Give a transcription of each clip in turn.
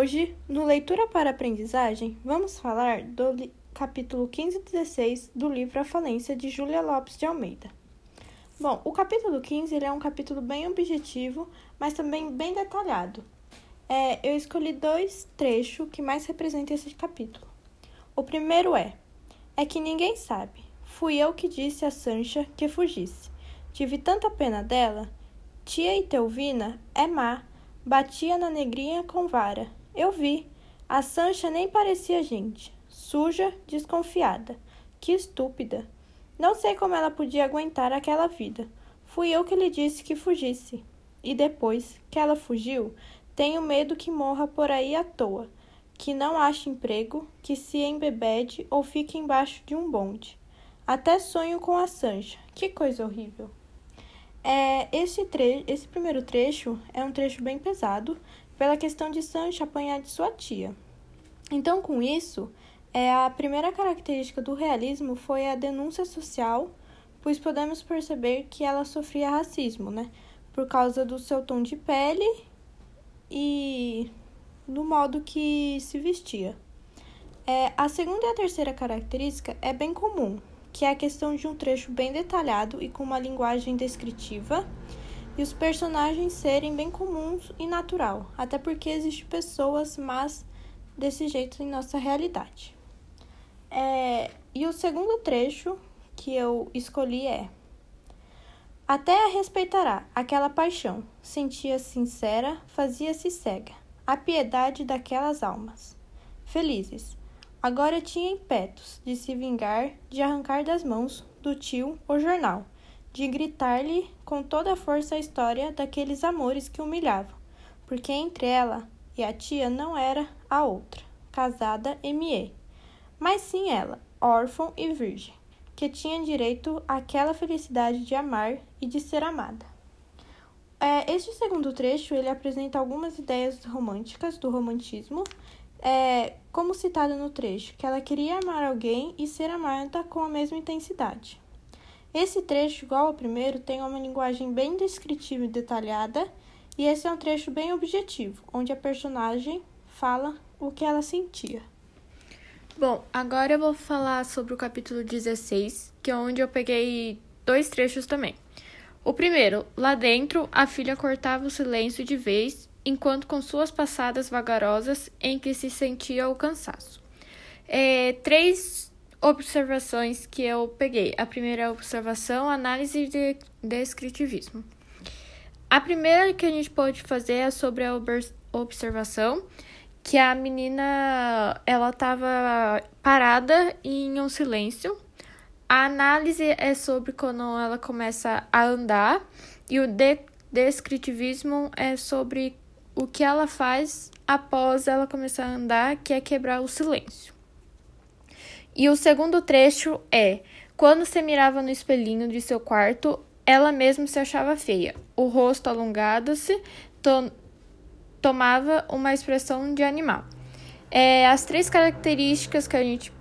Hoje, no Leitura para Aprendizagem, vamos falar do capítulo 15 e 16 do livro A Falência de Júlia Lopes de Almeida. Bom, o capítulo 15 ele é um capítulo bem objetivo, mas também bem detalhado. É, eu escolhi dois trechos que mais representam esse capítulo. O primeiro é: É que ninguém sabe. Fui eu que disse a Sancha que fugisse. Tive tanta pena dela. Tia Itelvina é má, batia na negrinha com vara. Eu vi. A Sancha nem parecia gente. Suja, desconfiada. Que estúpida. Não sei como ela podia aguentar aquela vida. Fui eu que lhe disse que fugisse. E depois que ela fugiu, tenho medo que morra por aí à toa, que não ache emprego, que se embebede ou fique embaixo de um bonde. Até sonho com a Sancha. Que coisa horrível. É, esse, tre esse primeiro trecho é um trecho bem pesado pela questão de Sancha apanhar de sua tia. Então, com isso, é, a primeira característica do realismo foi a denúncia social, pois podemos perceber que ela sofria racismo, né? Por causa do seu tom de pele e do modo que se vestia. É, a segunda e a terceira característica é bem comum, que é a questão de um trecho bem detalhado e com uma linguagem descritiva, e os personagens serem bem comuns e natural, até porque existem pessoas más desse jeito em nossa realidade. É, e o segundo trecho que eu escolhi é: Até a respeitará aquela paixão, sentia sincera, fazia-se cega, a piedade daquelas almas. Felizes, agora tinha impetos de se vingar, de arrancar das mãos do tio o jornal, de gritar-lhe com toda a força a história daqueles amores que humilhavam, porque entre ela e a tia não era a outra, casada M.E mas sim ela, órfã e virgem, que tinha direito àquela felicidade de amar e de ser amada. É, este segundo trecho ele apresenta algumas ideias românticas do romantismo, é, como citado no trecho, que ela queria amar alguém e ser amada com a mesma intensidade. Esse trecho, igual ao primeiro, tem uma linguagem bem descritiva e detalhada, e esse é um trecho bem objetivo, onde a personagem fala o que ela sentia. Bom, agora eu vou falar sobre o capítulo 16, que é onde eu peguei dois trechos também. O primeiro, lá dentro, a filha cortava o silêncio de vez, enquanto com suas passadas vagarosas em que se sentia o cansaço. É, três observações que eu peguei. A primeira observação, análise de descritivismo. A primeira que a gente pode fazer é sobre a observação que a menina ela estava parada em um silêncio. A análise é sobre quando ela começa a andar e o de descritivismo é sobre o que ela faz após ela começar a andar, que é quebrar o silêncio. E o segundo trecho é: quando se mirava no espelhinho de seu quarto, ela mesma se achava feia, o rosto alongado-se, tomava uma expressão de animal. É, as três características que a gente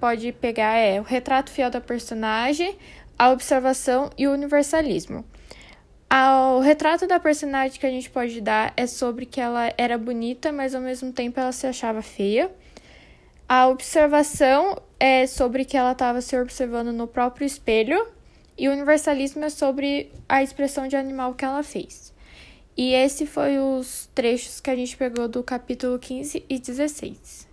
pode pegar é o retrato fiel da personagem, a observação e o universalismo. O retrato da personagem que a gente pode dar é sobre que ela era bonita, mas ao mesmo tempo ela se achava feia. A observação é sobre que ela estava se observando no próprio espelho. E o universalismo é sobre a expressão de animal que ela fez. E esse foi os trechos que a gente pegou do capítulo 15 e 16.